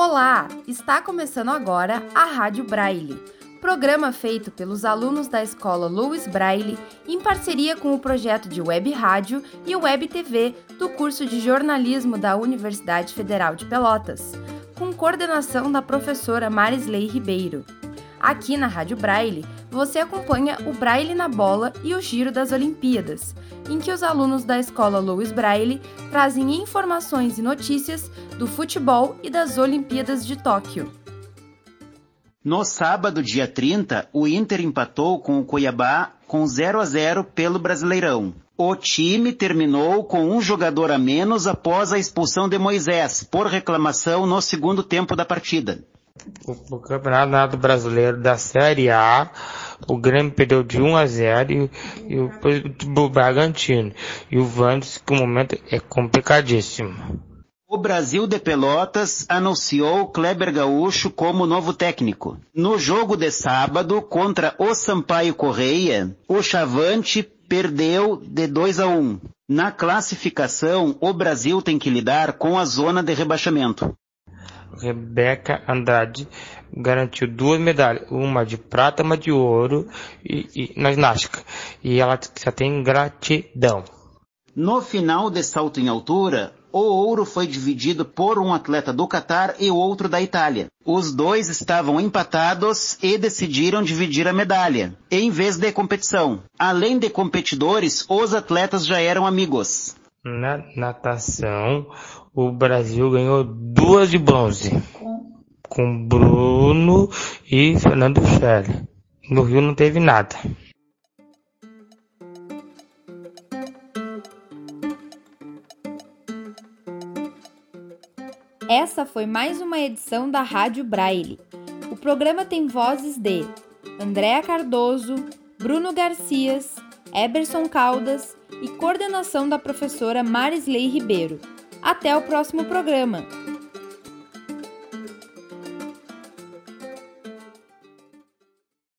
Olá! Está começando agora a Rádio Braille, programa feito pelos alunos da escola Louis Braille em parceria com o projeto de Web Rádio e Web TV do curso de jornalismo da Universidade Federal de Pelotas, com coordenação da professora Marisley Ribeiro. Aqui na Rádio Braille, você acompanha o Braille na Bola e o Giro das Olimpíadas, em que os alunos da escola Louis Braille trazem informações e notícias do futebol e das Olimpíadas de Tóquio. No sábado, dia 30, o Inter empatou com o Cuiabá com 0 a 0 pelo Brasileirão. O time terminou com um jogador a menos após a expulsão de Moisés, por reclamação no segundo tempo da partida o, o Campeonato Brasileiro da Série A, o Grêmio perdeu de 1 a 0 e, e o, o Bragantino. E o Vandes, que o momento é complicadíssimo. O Brasil de Pelotas anunciou Kleber Gaúcho como novo técnico. No jogo de sábado contra o Sampaio Correia, o Chavante perdeu de 2 a 1. Na classificação, o Brasil tem que lidar com a zona de rebaixamento. Rebeca Andrade garantiu duas medalhas, uma de prata, uma de ouro e, e, na ginástica. E ela só tem gratidão. No final de salto em altura, o ouro foi dividido por um atleta do Catar e outro da Itália. Os dois estavam empatados e decidiram dividir a medalha, em vez de competição. Além de competidores, os atletas já eram amigos. Na natação, o Brasil ganhou duas de bronze com Bruno e Fernando Schell. No Rio não teve nada. Essa foi mais uma edição da Rádio Braille. O programa tem vozes de Andréa Cardoso, Bruno Garcias, Eberson Caldas e coordenação da professora Marisley Ribeiro. Até o próximo programa!